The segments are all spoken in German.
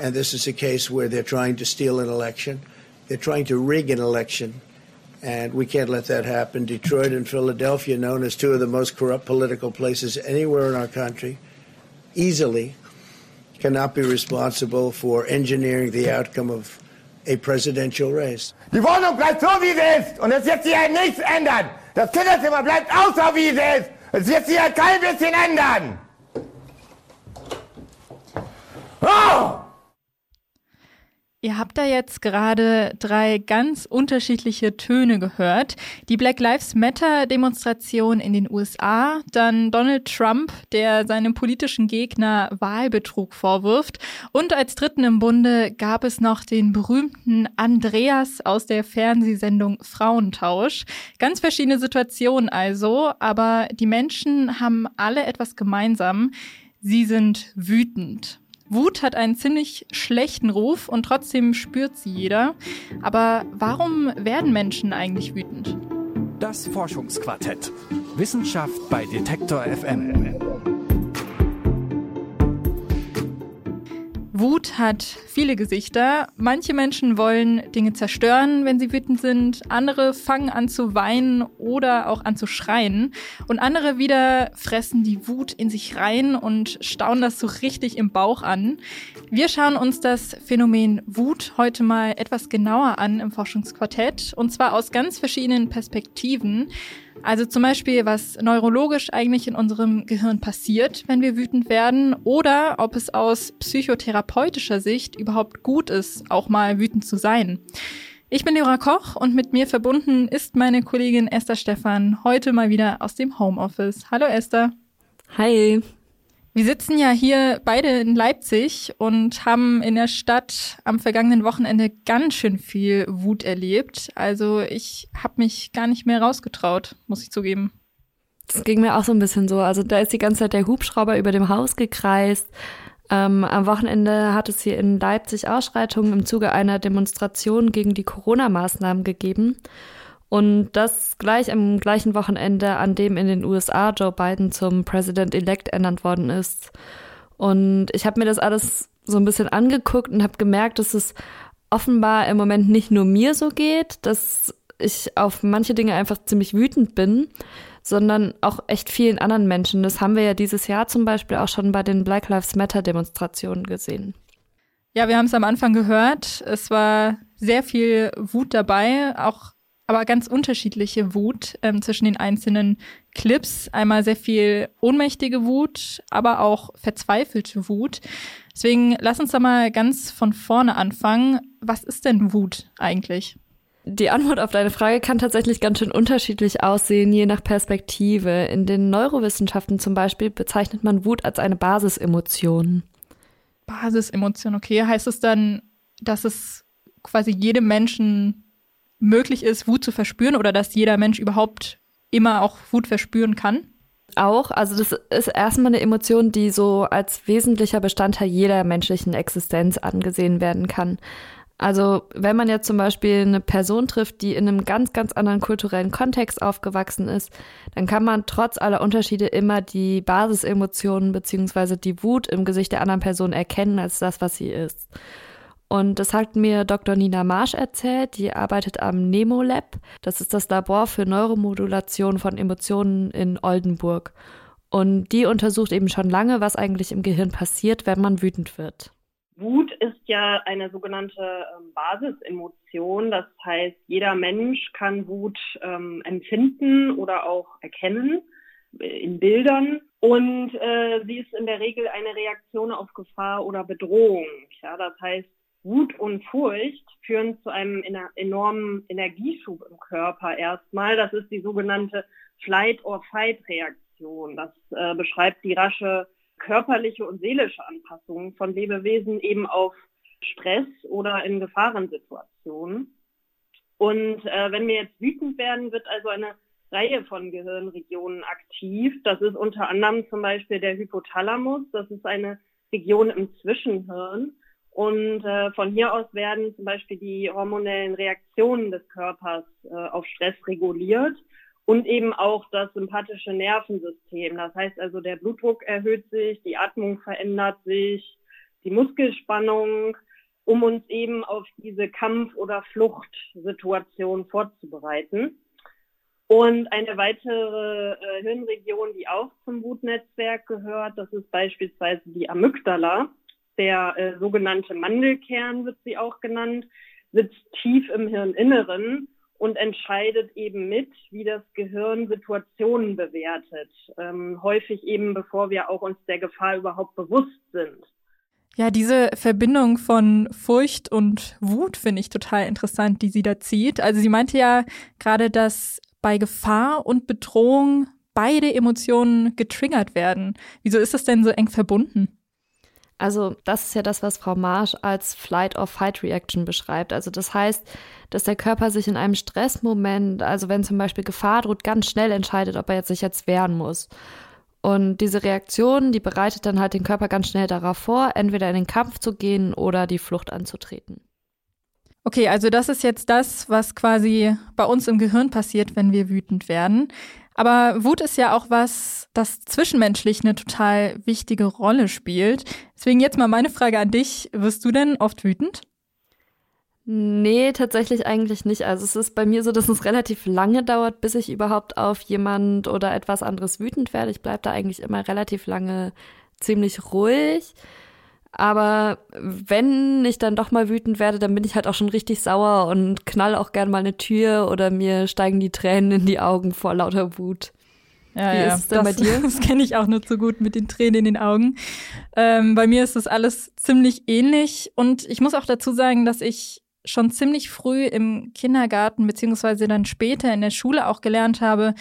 And this is a case where they're trying to steal an election. They're trying to rig an election. And we can't let that happen. Detroit and Philadelphia, known as two of the most corrupt political places anywhere in our country, easily cannot be responsible for engineering the outcome of a presidential race. Die Wohnung bleibt so, wie sie ist. Und es wird sich halt nichts ändern. Das Kinderzimmer bleibt auch so, wie sie ist. Es wird sich halt kein bisschen ändern. Oh! Ihr habt da jetzt gerade drei ganz unterschiedliche Töne gehört. Die Black Lives Matter Demonstration in den USA, dann Donald Trump, der seinem politischen Gegner Wahlbetrug vorwirft und als dritten im Bunde gab es noch den berühmten Andreas aus der Fernsehsendung Frauentausch. Ganz verschiedene Situationen also, aber die Menschen haben alle etwas gemeinsam. Sie sind wütend. Wut hat einen ziemlich schlechten Ruf und trotzdem spürt sie jeder. Aber warum werden Menschen eigentlich wütend? Das Forschungsquartett. Wissenschaft bei Detektor FM. Wut hat viele Gesichter. Manche Menschen wollen Dinge zerstören, wenn sie wütend sind. Andere fangen an zu weinen oder auch an zu schreien. Und andere wieder fressen die Wut in sich rein und stauen das so richtig im Bauch an. Wir schauen uns das Phänomen Wut heute mal etwas genauer an im Forschungsquartett. Und zwar aus ganz verschiedenen Perspektiven. Also zum Beispiel, was neurologisch eigentlich in unserem Gehirn passiert, wenn wir wütend werden, oder ob es aus psychotherapeutischer Sicht überhaupt gut ist, auch mal wütend zu sein. Ich bin Leora Koch und mit mir verbunden ist meine Kollegin Esther Stephan heute mal wieder aus dem Homeoffice. Hallo Esther. Hi. Wir sitzen ja hier beide in Leipzig und haben in der Stadt am vergangenen Wochenende ganz schön viel Wut erlebt. Also ich habe mich gar nicht mehr rausgetraut, muss ich zugeben. Das ging mir auch so ein bisschen so. Also da ist die ganze Zeit der Hubschrauber über dem Haus gekreist. Ähm, am Wochenende hat es hier in Leipzig Ausschreitungen im Zuge einer Demonstration gegen die Corona-Maßnahmen gegeben. Und das gleich am gleichen Wochenende, an dem in den USA Joe Biden zum President-elect ernannt worden ist. Und ich habe mir das alles so ein bisschen angeguckt und habe gemerkt, dass es offenbar im Moment nicht nur mir so geht, dass ich auf manche Dinge einfach ziemlich wütend bin, sondern auch echt vielen anderen Menschen. Das haben wir ja dieses Jahr zum Beispiel auch schon bei den Black Lives Matter Demonstrationen gesehen. Ja, wir haben es am Anfang gehört. Es war sehr viel Wut dabei, auch aber ganz unterschiedliche Wut ähm, zwischen den einzelnen Clips. Einmal sehr viel ohnmächtige Wut, aber auch verzweifelte Wut. Deswegen lass uns da mal ganz von vorne anfangen. Was ist denn Wut eigentlich? Die Antwort auf deine Frage kann tatsächlich ganz schön unterschiedlich aussehen, je nach Perspektive. In den Neurowissenschaften zum Beispiel bezeichnet man Wut als eine Basisemotion. Basisemotion, okay. Heißt es dann, dass es quasi jedem Menschen möglich ist, Wut zu verspüren oder dass jeder Mensch überhaupt immer auch Wut verspüren kann? Auch, also das ist erstmal eine Emotion, die so als wesentlicher Bestandteil jeder menschlichen Existenz angesehen werden kann. Also wenn man jetzt zum Beispiel eine Person trifft, die in einem ganz, ganz anderen kulturellen Kontext aufgewachsen ist, dann kann man trotz aller Unterschiede immer die Basisemotionen beziehungsweise die Wut im Gesicht der anderen Person erkennen als das, was sie ist. Und das hat mir Dr. Nina Marsch erzählt. Die arbeitet am Nemo Lab. Das ist das Labor für Neuromodulation von Emotionen in Oldenburg. Und die untersucht eben schon lange, was eigentlich im Gehirn passiert, wenn man wütend wird. Wut ist ja eine sogenannte ähm, Basisemotion. Das heißt, jeder Mensch kann Wut ähm, empfinden oder auch erkennen äh, in Bildern. Und äh, sie ist in der Regel eine Reaktion auf Gefahr oder Bedrohung. Ja, das heißt, Wut und Furcht führen zu einem enormen Energieschub im Körper erstmal. Das ist die sogenannte Flight-or-Fight-Reaktion. Das äh, beschreibt die rasche körperliche und seelische Anpassung von Lebewesen eben auf Stress oder in Gefahrensituationen. Und äh, wenn wir jetzt wütend werden, wird also eine Reihe von Gehirnregionen aktiv. Das ist unter anderem zum Beispiel der Hypothalamus. Das ist eine Region im Zwischenhirn. Und äh, von hier aus werden zum Beispiel die hormonellen Reaktionen des Körpers äh, auf Stress reguliert und eben auch das sympathische Nervensystem. Das heißt also, der Blutdruck erhöht sich, die Atmung verändert sich, die Muskelspannung, um uns eben auf diese Kampf- oder Fluchtsituation vorzubereiten. Und eine weitere äh, Hirnregion, die auch zum Wutnetzwerk gehört, das ist beispielsweise die Amygdala. Der äh, sogenannte Mandelkern wird sie auch genannt, sitzt tief im Hirninneren und entscheidet eben mit, wie das Gehirn Situationen bewertet. Ähm, häufig eben, bevor wir auch uns der Gefahr überhaupt bewusst sind. Ja, diese Verbindung von Furcht und Wut finde ich total interessant, die sie da zieht. Also sie meinte ja gerade, dass bei Gefahr und Bedrohung beide Emotionen getriggert werden. Wieso ist das denn so eng verbunden? Also das ist ja das, was Frau Marsch als Flight-or-Fight-Reaction beschreibt. Also das heißt, dass der Körper sich in einem Stressmoment, also wenn zum Beispiel Gefahr droht, ganz schnell entscheidet, ob er jetzt sich jetzt wehren muss. Und diese Reaktion, die bereitet dann halt den Körper ganz schnell darauf vor, entweder in den Kampf zu gehen oder die Flucht anzutreten. Okay, also das ist jetzt das, was quasi bei uns im Gehirn passiert, wenn wir wütend werden. Aber Wut ist ja auch was, das zwischenmenschlich eine total wichtige Rolle spielt. Deswegen jetzt mal meine Frage an dich. Wirst du denn oft wütend? Nee, tatsächlich eigentlich nicht. Also es ist bei mir so, dass es relativ lange dauert, bis ich überhaupt auf jemand oder etwas anderes wütend werde. Ich bleibe da eigentlich immer relativ lange ziemlich ruhig. Aber wenn ich dann doch mal wütend werde, dann bin ich halt auch schon richtig sauer und knall auch gern mal eine Tür oder mir steigen die Tränen in die Augen vor lauter Wut. Ja, Wie ja, ist es denn das, bei dir? Das kenne ich auch nur zu gut mit den Tränen in den Augen. Ähm, bei mir ist das alles ziemlich ähnlich und ich muss auch dazu sagen, dass ich schon ziemlich früh im Kindergarten beziehungsweise dann später in der Schule auch gelernt habe,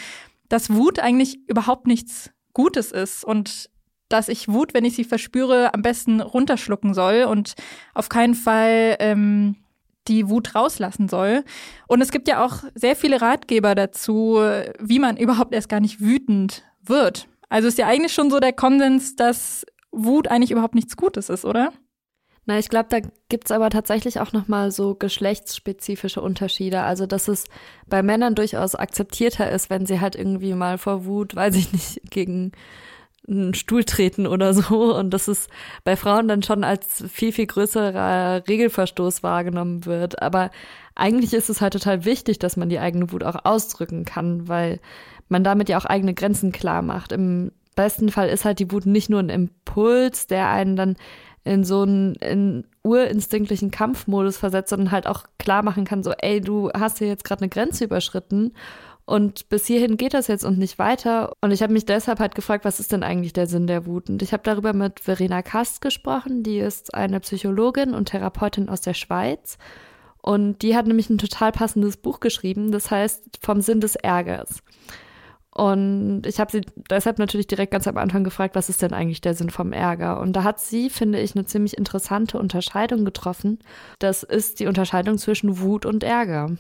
dass Wut eigentlich überhaupt nichts Gutes ist und dass ich Wut, wenn ich sie verspüre, am besten runterschlucken soll und auf keinen Fall ähm, die Wut rauslassen soll. Und es gibt ja auch sehr viele Ratgeber dazu, wie man überhaupt erst gar nicht wütend wird. Also ist ja eigentlich schon so der Konsens, dass Wut eigentlich überhaupt nichts Gutes ist, oder? Na, ich glaube, da gibt's aber tatsächlich auch nochmal so geschlechtsspezifische Unterschiede. Also, dass es bei Männern durchaus akzeptierter ist, wenn sie halt irgendwie mal vor Wut, weiß ich nicht, gegen einen Stuhl treten oder so und dass es bei Frauen dann schon als viel, viel größerer Regelverstoß wahrgenommen wird. Aber eigentlich ist es halt total wichtig, dass man die eigene Wut auch ausdrücken kann, weil man damit ja auch eigene Grenzen klar macht. Im besten Fall ist halt die Wut nicht nur ein Impuls, der einen dann in so einen in urinstinktlichen Kampfmodus versetzt, sondern halt auch klar machen kann, so, ey, du hast hier jetzt gerade eine Grenze überschritten und bis hierhin geht das jetzt und nicht weiter. Und ich habe mich deshalb halt gefragt, was ist denn eigentlich der Sinn der Wut? Und ich habe darüber mit Verena Kast gesprochen. Die ist eine Psychologin und Therapeutin aus der Schweiz. Und die hat nämlich ein total passendes Buch geschrieben, das heißt Vom Sinn des Ärgers. Und ich habe sie deshalb natürlich direkt ganz am Anfang gefragt, was ist denn eigentlich der Sinn vom Ärger? Und da hat sie, finde ich, eine ziemlich interessante Unterscheidung getroffen. Das ist die Unterscheidung zwischen Wut und Ärger.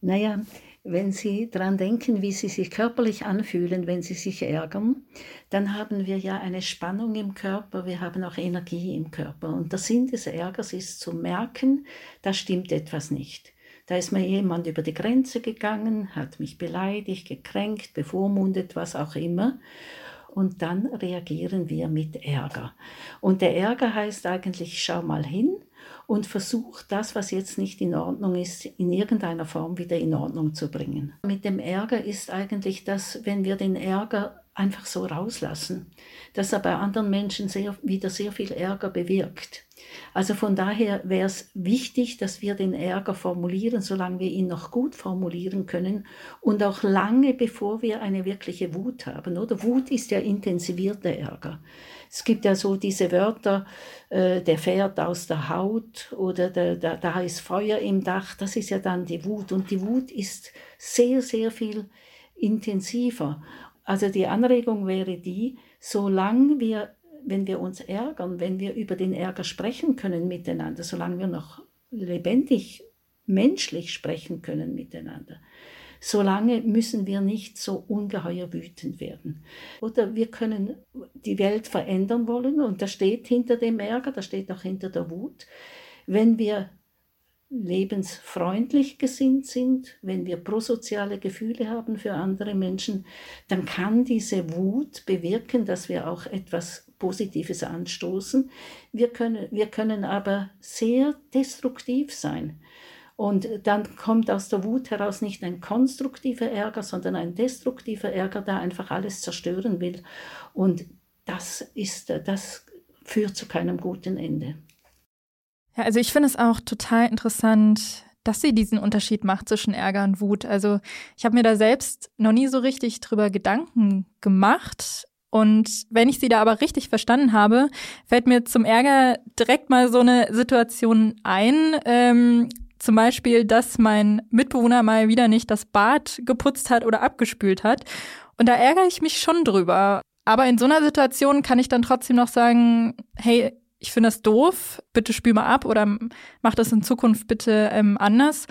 Naja, wenn Sie daran denken, wie Sie sich körperlich anfühlen, wenn Sie sich ärgern, dann haben wir ja eine Spannung im Körper, wir haben auch Energie im Körper. Und der Sinn des Ärgers ist zu merken, da stimmt etwas nicht. Da ist mir jemand über die Grenze gegangen, hat mich beleidigt, gekränkt, bevormundet, was auch immer. Und dann reagieren wir mit Ärger. Und der Ärger heißt eigentlich, schau mal hin, und versucht, das, was jetzt nicht in Ordnung ist, in irgendeiner Form wieder in Ordnung zu bringen. Mit dem Ärger ist eigentlich das, wenn wir den Ärger einfach so rauslassen, dass er bei anderen Menschen sehr, wieder sehr viel Ärger bewirkt. Also von daher wäre es wichtig, dass wir den Ärger formulieren, solange wir ihn noch gut formulieren können und auch lange bevor wir eine wirkliche Wut haben. Oder Wut ist ja intensivierter Ärger. Es gibt ja so diese Wörter, äh, der fährt aus der Haut oder der, der, da ist Feuer im Dach, das ist ja dann die Wut. Und die Wut ist sehr, sehr viel intensiver. Also die Anregung wäre die, solange wir, wenn wir uns ärgern, wenn wir über den Ärger sprechen können miteinander, solange wir noch lebendig, menschlich sprechen können miteinander, solange müssen wir nicht so ungeheuer wütend werden. Oder wir können die Welt verändern wollen und das steht hinter dem Ärger, das steht auch hinter der Wut. Wenn wir lebensfreundlich gesinnt sind, wenn wir prosoziale Gefühle haben für andere Menschen, dann kann diese Wut bewirken, dass wir auch etwas Positives anstoßen. Wir können, wir können aber sehr destruktiv sein. Und dann kommt aus der Wut heraus nicht ein konstruktiver Ärger, sondern ein destruktiver Ärger, der einfach alles zerstören will. Und das ist, das führt zu keinem guten Ende. Ja, also ich finde es auch total interessant, dass sie diesen Unterschied macht zwischen Ärger und Wut. Also ich habe mir da selbst noch nie so richtig drüber Gedanken gemacht. Und wenn ich sie da aber richtig verstanden habe, fällt mir zum Ärger direkt mal so eine Situation ein. Ähm, zum Beispiel, dass mein Mitbewohner mal wieder nicht das Bad geputzt hat oder abgespült hat. Und da ärgere ich mich schon drüber. Aber in so einer Situation kann ich dann trotzdem noch sagen, hey, ich finde das doof, bitte spül mal ab oder mach das in Zukunft bitte ähm, anders.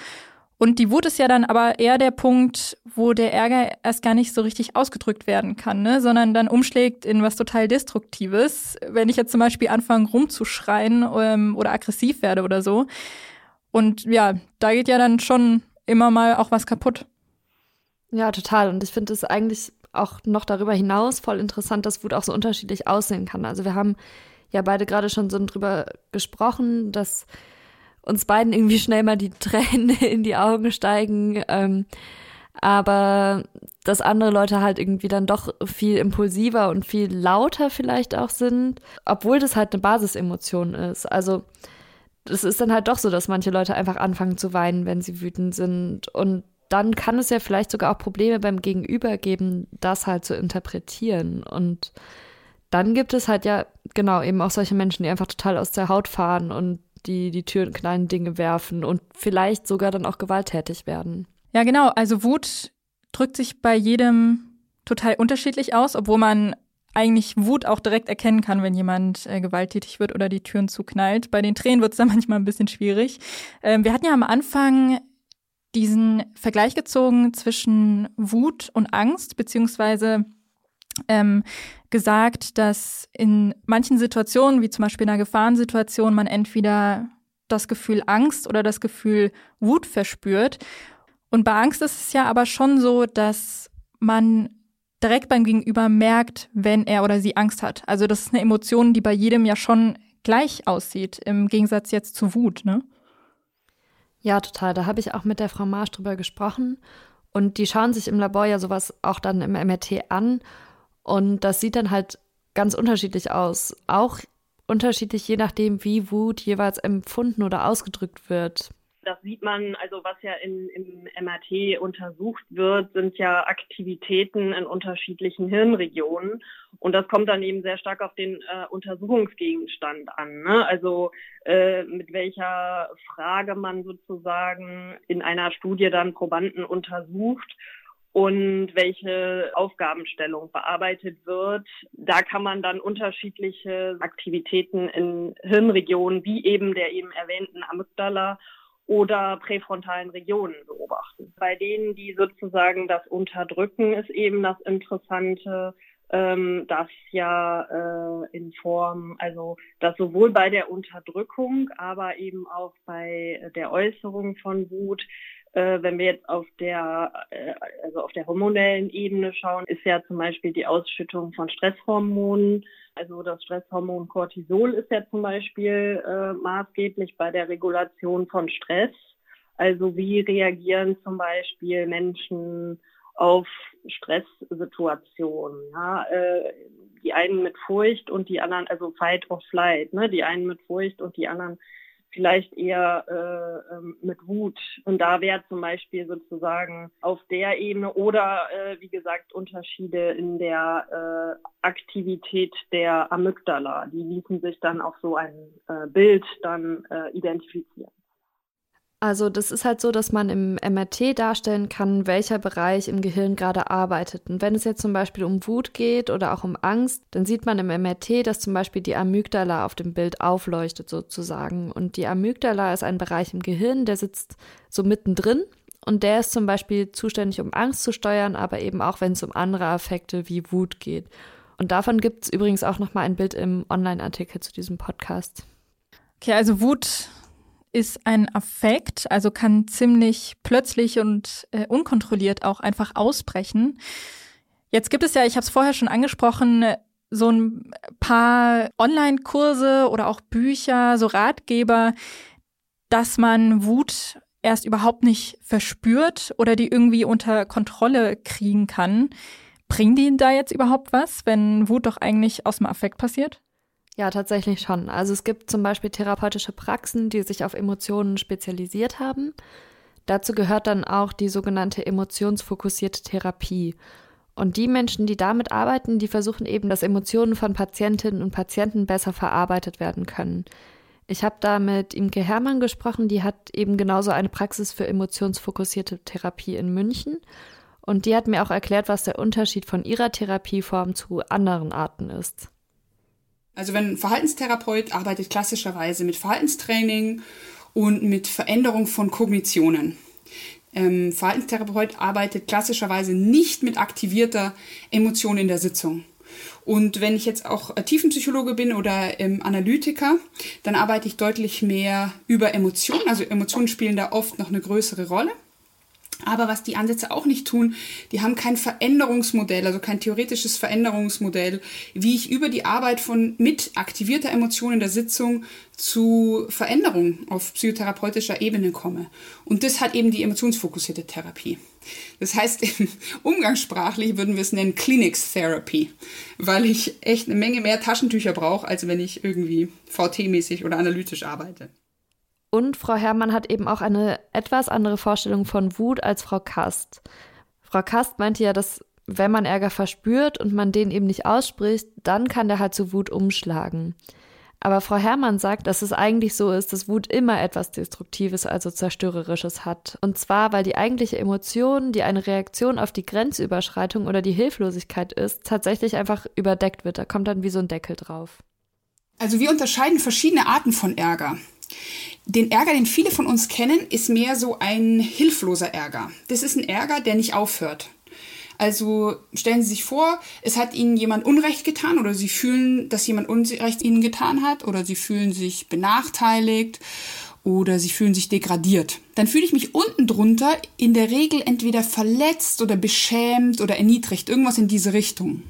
Und die Wut ist ja dann aber eher der Punkt, wo der Ärger erst gar nicht so richtig ausgedrückt werden kann, ne? sondern dann umschlägt in was total Destruktives. Wenn ich jetzt zum Beispiel anfange rumzuschreien ähm, oder aggressiv werde oder so. Und ja, da geht ja dann schon immer mal auch was kaputt. Ja, total. Und ich finde es eigentlich auch noch darüber hinaus voll interessant, dass Wut auch so unterschiedlich aussehen kann. Also wir haben ja beide gerade schon so drüber gesprochen, dass uns beiden irgendwie schnell mal die Tränen in die Augen steigen. Ähm, aber dass andere Leute halt irgendwie dann doch viel impulsiver und viel lauter vielleicht auch sind, obwohl das halt eine Basisemotion ist. Also es ist dann halt doch so, dass manche Leute einfach anfangen zu weinen, wenn sie wütend sind. Und dann kann es ja vielleicht sogar auch Probleme beim Gegenüber geben, das halt zu interpretieren. Und dann gibt es halt ja, genau, eben auch solche Menschen, die einfach total aus der Haut fahren und die die Tür in kleinen Dinge werfen und vielleicht sogar dann auch gewalttätig werden. Ja, genau. Also Wut drückt sich bei jedem total unterschiedlich aus, obwohl man eigentlich Wut auch direkt erkennen kann, wenn jemand äh, gewalttätig wird oder die Türen zuknallt. Bei den Tränen wird es dann manchmal ein bisschen schwierig. Ähm, wir hatten ja am Anfang diesen Vergleich gezogen zwischen Wut und Angst, beziehungsweise ähm, gesagt, dass in manchen Situationen, wie zum Beispiel in einer Gefahrensituation, man entweder das Gefühl Angst oder das Gefühl Wut verspürt. Und bei Angst ist es ja aber schon so, dass man direkt beim Gegenüber merkt, wenn er oder sie Angst hat. Also das ist eine Emotion, die bei jedem ja schon gleich aussieht, im Gegensatz jetzt zu Wut, ne? Ja, total. Da habe ich auch mit der Frau Marsch drüber gesprochen. Und die schauen sich im Labor ja sowas auch dann im MRT an und das sieht dann halt ganz unterschiedlich aus. Auch unterschiedlich je nachdem, wie Wut jeweils empfunden oder ausgedrückt wird. Das sieht man, also was ja in, im MRT untersucht wird, sind ja Aktivitäten in unterschiedlichen Hirnregionen. Und das kommt dann eben sehr stark auf den äh, Untersuchungsgegenstand an. Ne? Also äh, mit welcher Frage man sozusagen in einer Studie dann Probanden untersucht und welche Aufgabenstellung bearbeitet wird. Da kann man dann unterschiedliche Aktivitäten in Hirnregionen wie eben der eben erwähnten Amygdala oder präfrontalen Regionen beobachten. Bei denen, die sozusagen das unterdrücken, ist eben das Interessante, ähm, dass ja äh, in Form, also dass sowohl bei der Unterdrückung, aber eben auch bei der Äußerung von Wut äh, wenn wir jetzt auf der, äh, also auf der hormonellen Ebene schauen, ist ja zum Beispiel die Ausschüttung von Stresshormonen. Also das Stresshormon Cortisol ist ja zum Beispiel äh, maßgeblich bei der Regulation von Stress. Also wie reagieren zum Beispiel Menschen auf Stresssituationen. Ja? Äh, die einen mit Furcht und die anderen, also Fight or Flight, ne? die einen mit Furcht und die anderen vielleicht eher äh, ähm, mit Wut. Und da wäre zum Beispiel sozusagen auf der Ebene oder äh, wie gesagt Unterschiede in der äh, Aktivität der Amygdala. Die ließen sich dann auf so ein äh, Bild dann äh, identifizieren. Also das ist halt so, dass man im MRT darstellen kann, welcher Bereich im Gehirn gerade arbeitet. Und wenn es jetzt zum Beispiel um Wut geht oder auch um Angst, dann sieht man im MRT, dass zum Beispiel die Amygdala auf dem Bild aufleuchtet sozusagen. Und die Amygdala ist ein Bereich im Gehirn, der sitzt so mittendrin. Und der ist zum Beispiel zuständig, um Angst zu steuern, aber eben auch, wenn es um andere Affekte wie Wut geht. Und davon gibt es übrigens auch nochmal ein Bild im Online-Artikel zu diesem Podcast. Okay, also Wut ist ein Affekt, also kann ziemlich plötzlich und äh, unkontrolliert auch einfach ausbrechen. Jetzt gibt es ja, ich habe es vorher schon angesprochen, so ein paar Online-Kurse oder auch Bücher, so Ratgeber, dass man Wut erst überhaupt nicht verspürt oder die irgendwie unter Kontrolle kriegen kann. Bringen die da jetzt überhaupt was, wenn Wut doch eigentlich aus dem Affekt passiert? Ja, tatsächlich schon. Also es gibt zum Beispiel therapeutische Praxen, die sich auf Emotionen spezialisiert haben. Dazu gehört dann auch die sogenannte emotionsfokussierte Therapie. Und die Menschen, die damit arbeiten, die versuchen eben, dass Emotionen von Patientinnen und Patienten besser verarbeitet werden können. Ich habe da mit Imke Hermann gesprochen, die hat eben genauso eine Praxis für emotionsfokussierte Therapie in München. Und die hat mir auch erklärt, was der Unterschied von ihrer Therapieform zu anderen Arten ist. Also wenn ein Verhaltenstherapeut arbeitet klassischerweise mit Verhaltenstraining und mit Veränderung von Kognitionen. Ähm, Verhaltenstherapeut arbeitet klassischerweise nicht mit aktivierter Emotion in der Sitzung. Und wenn ich jetzt auch Tiefenpsychologe bin oder ähm, Analytiker, dann arbeite ich deutlich mehr über Emotionen. Also Emotionen spielen da oft noch eine größere Rolle. Aber was die Ansätze auch nicht tun, die haben kein Veränderungsmodell, also kein theoretisches Veränderungsmodell, wie ich über die Arbeit von mit aktivierter Emotion in der Sitzung zu Veränderungen auf psychotherapeutischer Ebene komme. Und das hat eben die emotionsfokussierte Therapie. Das heißt, umgangssprachlich würden wir es nennen Clinics Therapy, weil ich echt eine Menge mehr Taschentücher brauche, als wenn ich irgendwie VT-mäßig oder analytisch arbeite. Und Frau Herrmann hat eben auch eine etwas andere Vorstellung von Wut als Frau Kast. Frau Kast meinte ja, dass wenn man Ärger verspürt und man den eben nicht ausspricht, dann kann der halt zu Wut umschlagen. Aber Frau Herrmann sagt, dass es eigentlich so ist, dass Wut immer etwas Destruktives, also Zerstörerisches hat. Und zwar, weil die eigentliche Emotion, die eine Reaktion auf die Grenzüberschreitung oder die Hilflosigkeit ist, tatsächlich einfach überdeckt wird. Da kommt dann wie so ein Deckel drauf. Also wir unterscheiden verschiedene Arten von Ärger. Den Ärger, den viele von uns kennen, ist mehr so ein hilfloser Ärger. Das ist ein Ärger, der nicht aufhört. Also stellen Sie sich vor, es hat Ihnen jemand Unrecht getan oder Sie fühlen, dass jemand Unrecht Ihnen getan hat oder Sie fühlen sich benachteiligt oder Sie fühlen sich degradiert. Dann fühle ich mich unten drunter in der Regel entweder verletzt oder beschämt oder erniedrigt, irgendwas in diese Richtung.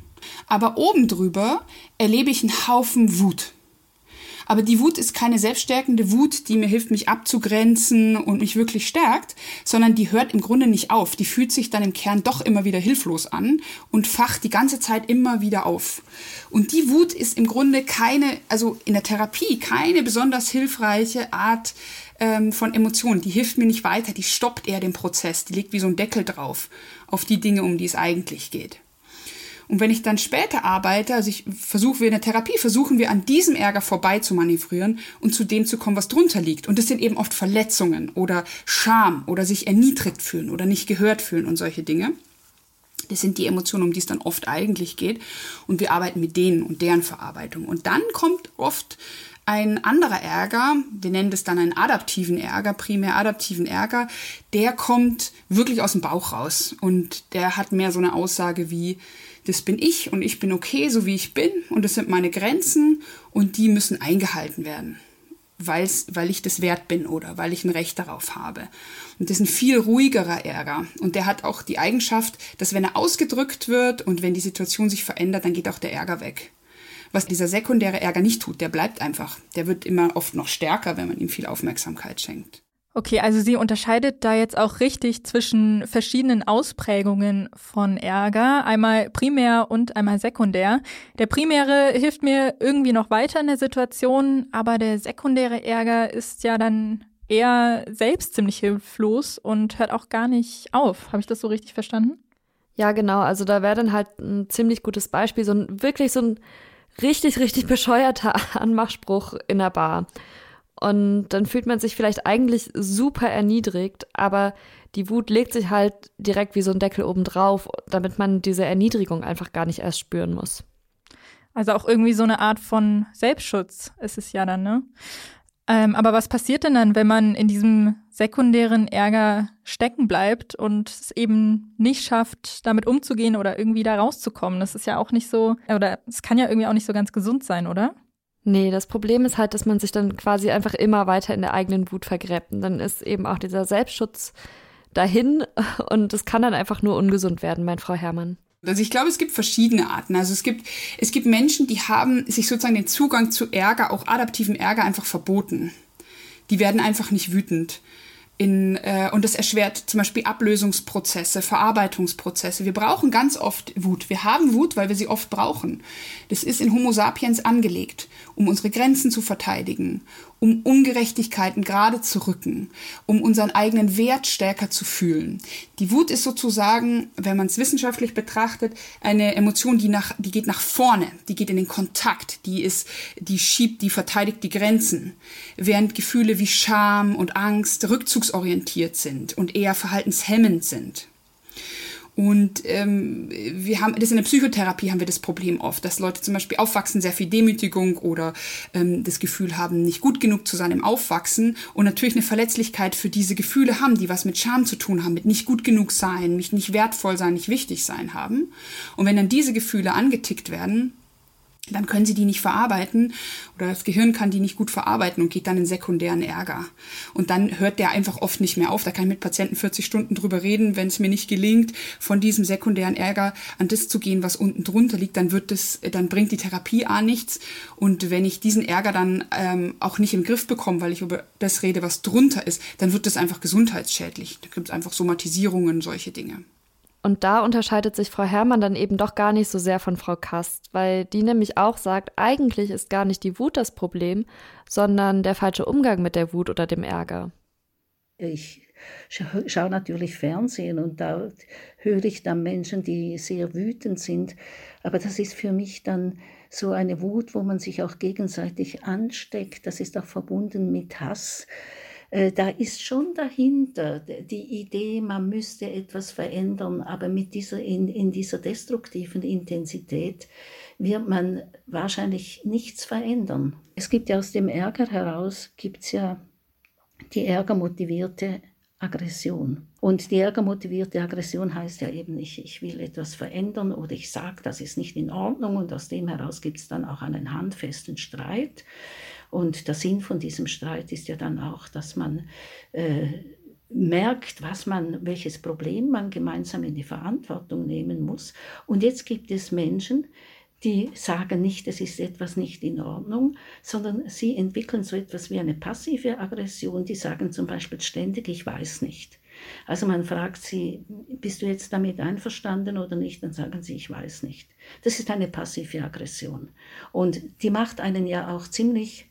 Aber oben drüber erlebe ich einen Haufen Wut. Aber die Wut ist keine selbststärkende Wut, die mir hilft, mich abzugrenzen und mich wirklich stärkt, sondern die hört im Grunde nicht auf. Die fühlt sich dann im Kern doch immer wieder hilflos an und facht die ganze Zeit immer wieder auf. Und die Wut ist im Grunde keine, also in der Therapie keine besonders hilfreiche Art ähm, von Emotionen. Die hilft mir nicht weiter, die stoppt eher den Prozess, die legt wie so ein Deckel drauf auf die Dinge, um die es eigentlich geht. Und wenn ich dann später arbeite, also ich versuche, wir in der Therapie versuchen wir an diesem Ärger vorbei zu manövrieren und zu dem zu kommen, was drunter liegt. Und das sind eben oft Verletzungen oder Scham oder sich erniedrigt fühlen oder nicht gehört fühlen und solche Dinge. Das sind die Emotionen, um die es dann oft eigentlich geht. Und wir arbeiten mit denen und deren Verarbeitung. Und dann kommt oft ein anderer Ärger, wir nennen das dann einen adaptiven Ärger, primär adaptiven Ärger, der kommt wirklich aus dem Bauch raus. Und der hat mehr so eine Aussage wie, das bin ich und ich bin okay, so wie ich bin und das sind meine Grenzen und die müssen eingehalten werden, weil's, weil ich das wert bin oder weil ich ein Recht darauf habe. Und das ist ein viel ruhigerer Ärger und der hat auch die Eigenschaft, dass wenn er ausgedrückt wird und wenn die Situation sich verändert, dann geht auch der Ärger weg. Was dieser sekundäre Ärger nicht tut, der bleibt einfach. Der wird immer oft noch stärker, wenn man ihm viel Aufmerksamkeit schenkt. Okay, also sie unterscheidet da jetzt auch richtig zwischen verschiedenen Ausprägungen von Ärger, einmal primär und einmal sekundär. Der primäre hilft mir irgendwie noch weiter in der Situation, aber der sekundäre Ärger ist ja dann eher selbst ziemlich hilflos und hört auch gar nicht auf. Habe ich das so richtig verstanden? Ja, genau. Also da wäre dann halt ein ziemlich gutes Beispiel, so ein wirklich so ein richtig, richtig bescheuerter Anmachspruch in der Bar. Und dann fühlt man sich vielleicht eigentlich super erniedrigt, aber die Wut legt sich halt direkt wie so ein Deckel oben drauf, damit man diese Erniedrigung einfach gar nicht erst spüren muss. Also auch irgendwie so eine Art von Selbstschutz ist es ja dann, ne? Ähm, aber was passiert denn dann, wenn man in diesem sekundären Ärger stecken bleibt und es eben nicht schafft, damit umzugehen oder irgendwie da rauszukommen? Das ist ja auch nicht so, oder es kann ja irgendwie auch nicht so ganz gesund sein, oder? Nee, das Problem ist halt, dass man sich dann quasi einfach immer weiter in der eigenen Wut vergräbt. Und dann ist eben auch dieser Selbstschutz dahin und es kann dann einfach nur ungesund werden, mein Frau Herrmann. Also ich glaube, es gibt verschiedene Arten. Also es gibt, es gibt Menschen, die haben sich sozusagen den Zugang zu Ärger, auch adaptiven Ärger, einfach verboten. Die werden einfach nicht wütend. In, äh, und das erschwert zum Beispiel Ablösungsprozesse, Verarbeitungsprozesse. Wir brauchen ganz oft Wut. Wir haben Wut, weil wir sie oft brauchen. Das ist in Homo sapiens angelegt, um unsere Grenzen zu verteidigen, um Ungerechtigkeiten gerade zu rücken, um unseren eigenen Wert stärker zu fühlen. Die Wut ist sozusagen, wenn man es wissenschaftlich betrachtet, eine Emotion, die nach, die geht nach vorne, die geht in den Kontakt, die ist, die schiebt, die verteidigt die Grenzen. Während Gefühle wie Scham und Angst rückzugsorientiert sind und eher verhaltenshemmend sind. Und ähm, wir haben das in der Psychotherapie haben wir das Problem oft, dass Leute zum Beispiel aufwachsen, sehr viel Demütigung oder ähm, das Gefühl haben, nicht gut genug zu sein im Aufwachsen und natürlich eine Verletzlichkeit für diese Gefühle haben, die was mit Scham zu tun haben, mit nicht gut genug sein, mich nicht wertvoll sein, nicht wichtig sein haben. Und wenn dann diese Gefühle angetickt werden, dann können sie die nicht verarbeiten oder das Gehirn kann die nicht gut verarbeiten und geht dann in sekundären Ärger. Und dann hört der einfach oft nicht mehr auf. Da kann ich mit Patienten 40 Stunden drüber reden, wenn es mir nicht gelingt, von diesem sekundären Ärger an das zu gehen, was unten drunter liegt, dann wird das, dann bringt die Therapie A nichts. Und wenn ich diesen Ärger dann ähm, auch nicht im Griff bekomme, weil ich über das rede, was drunter ist, dann wird das einfach gesundheitsschädlich. Da gibt es einfach Somatisierungen, solche Dinge. Und da unterscheidet sich Frau Herrmann dann eben doch gar nicht so sehr von Frau Kast, weil die nämlich auch sagt, eigentlich ist gar nicht die Wut das Problem, sondern der falsche Umgang mit der Wut oder dem Ärger. Ich schaue natürlich Fernsehen und da höre ich dann Menschen, die sehr wütend sind. Aber das ist für mich dann so eine Wut, wo man sich auch gegenseitig ansteckt. Das ist auch verbunden mit Hass. Äh, da ist schon dahinter die Idee, man müsste etwas verändern, aber mit dieser, in, in dieser destruktiven Intensität wird man wahrscheinlich nichts verändern. Es gibt ja aus dem Ärger heraus, gibt ja die ärgermotivierte Aggression. Und die ärgermotivierte Aggression heißt ja eben nicht, ich will etwas verändern oder ich sage, das ist nicht in Ordnung und aus dem heraus gibt es dann auch einen handfesten Streit. Und der Sinn von diesem Streit ist ja dann auch, dass man äh, merkt, was man, welches Problem man gemeinsam in die Verantwortung nehmen muss. Und jetzt gibt es Menschen, die sagen nicht, es ist etwas nicht in Ordnung, sondern sie entwickeln so etwas wie eine passive Aggression. Die sagen zum Beispiel ständig, ich weiß nicht. Also man fragt sie, bist du jetzt damit einverstanden oder nicht? Dann sagen sie, ich weiß nicht. Das ist eine passive Aggression. Und die macht einen ja auch ziemlich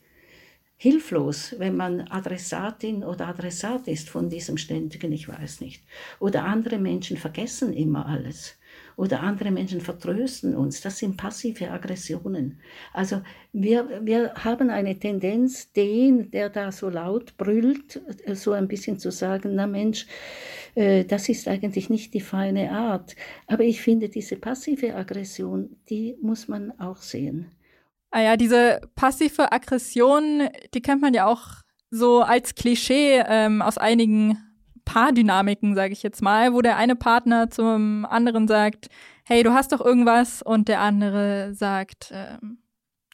hilflos, wenn man Adressatin oder Adressat ist von diesem ständigen Ich weiß nicht. Oder andere Menschen vergessen immer alles. Oder andere Menschen vertrösten uns. Das sind passive Aggressionen. Also wir, wir haben eine Tendenz, den, der da so laut brüllt, so ein bisschen zu sagen, na Mensch, äh, das ist eigentlich nicht die feine Art. Aber ich finde, diese passive Aggression, die muss man auch sehen. Ah ja, diese passive Aggression, die kennt man ja auch so als Klischee ähm, aus einigen Paardynamiken, sage ich jetzt mal, wo der eine Partner zum anderen sagt, hey, du hast doch irgendwas und der andere sagt, ähm,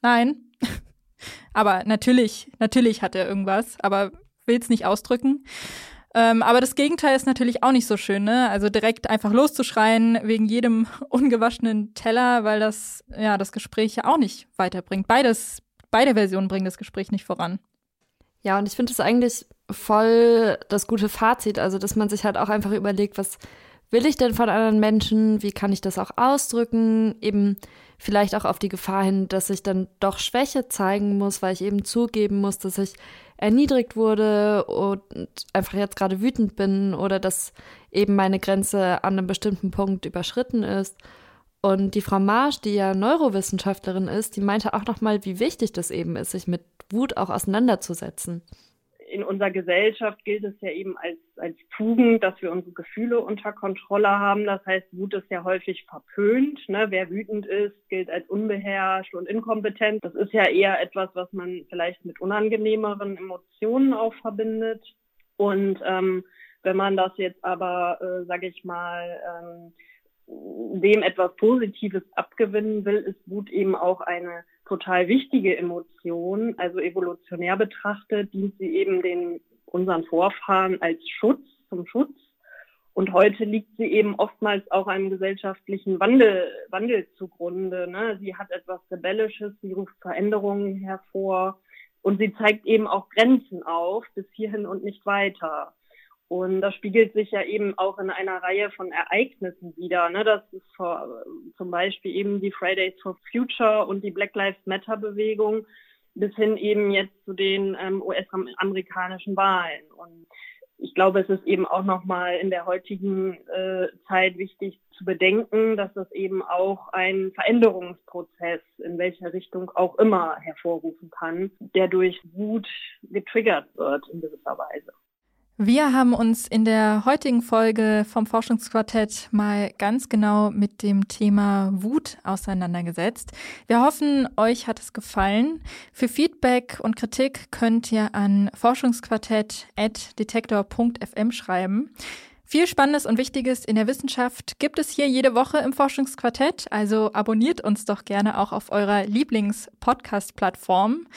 nein. aber natürlich, natürlich hat er irgendwas, aber will es nicht ausdrücken. Ähm, aber das Gegenteil ist natürlich auch nicht so schön, ne? Also direkt einfach loszuschreien wegen jedem ungewaschenen Teller, weil das ja das Gespräch ja auch nicht weiterbringt. Beides, beide Versionen bringen das Gespräch nicht voran. Ja, und ich finde es eigentlich voll das gute Fazit, also dass man sich halt auch einfach überlegt, was will ich denn von anderen Menschen, wie kann ich das auch ausdrücken, eben vielleicht auch auf die Gefahr hin, dass ich dann doch Schwäche zeigen muss, weil ich eben zugeben muss, dass ich erniedrigt wurde und einfach jetzt gerade wütend bin oder dass eben meine Grenze an einem bestimmten Punkt überschritten ist. Und die Frau Marsch, die ja Neurowissenschaftlerin ist, die meinte auch nochmal, wie wichtig das eben ist, sich mit Wut auch auseinanderzusetzen in unserer Gesellschaft gilt es ja eben als, als Tugend, dass wir unsere Gefühle unter Kontrolle haben. Das heißt, Wut ist ja häufig verpönt. Ne? Wer wütend ist, gilt als unbeherrscht und inkompetent. Das ist ja eher etwas, was man vielleicht mit unangenehmeren Emotionen auch verbindet. Und ähm, wenn man das jetzt aber, äh, sage ich mal, ähm, dem etwas Positives abgewinnen will, ist Wut eben auch eine total wichtige Emotion. Also evolutionär betrachtet dient sie eben den unseren Vorfahren als Schutz, zum Schutz. Und heute liegt sie eben oftmals auch einem gesellschaftlichen Wandel, Wandel zugrunde. Ne? Sie hat etwas Rebellisches, sie ruft Veränderungen hervor und sie zeigt eben auch Grenzen auf, bis hierhin und nicht weiter. Und das spiegelt sich ja eben auch in einer Reihe von Ereignissen wieder. Ne? Das ist vor, zum Beispiel eben die Fridays for Future und die Black Lives Matter Bewegung bis hin eben jetzt zu den ähm, US-amerikanischen Wahlen. Und ich glaube, es ist eben auch nochmal in der heutigen äh, Zeit wichtig zu bedenken, dass das eben auch ein Veränderungsprozess in welcher Richtung auch immer hervorrufen kann, der durch Wut getriggert wird in gewisser Weise. Wir haben uns in der heutigen Folge vom Forschungsquartett mal ganz genau mit dem Thema Wut auseinandergesetzt. Wir hoffen, euch hat es gefallen. Für Feedback und Kritik könnt ihr an forschungsquartett.detektor.fm schreiben. Viel Spannendes und Wichtiges in der Wissenschaft gibt es hier jede Woche im Forschungsquartett, also abonniert uns doch gerne auch auf eurer Lieblings-Podcast-Plattform.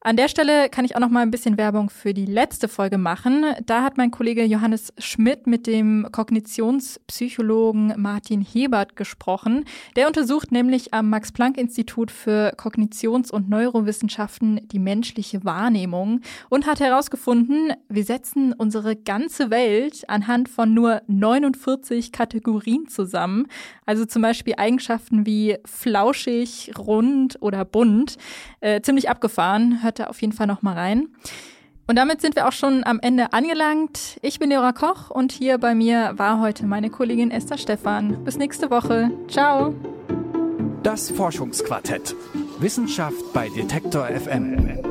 An der Stelle kann ich auch noch mal ein bisschen Werbung für die letzte Folge machen. Da hat mein Kollege Johannes Schmidt mit dem Kognitionspsychologen Martin Hebert gesprochen. Der untersucht nämlich am Max-Planck-Institut für Kognitions- und Neurowissenschaften die menschliche Wahrnehmung und hat herausgefunden, wir setzen unsere ganze Welt anhand von nur 49 Kategorien zusammen. Also zum Beispiel Eigenschaften wie flauschig, rund oder bunt. Äh, ziemlich abgefahren hört da auf jeden Fall noch mal rein. Und damit sind wir auch schon am Ende angelangt. Ich bin Jura Koch und hier bei mir war heute meine Kollegin Esther Stephan. Bis nächste Woche. Ciao. Das Forschungsquartett. Wissenschaft bei Detektor FM.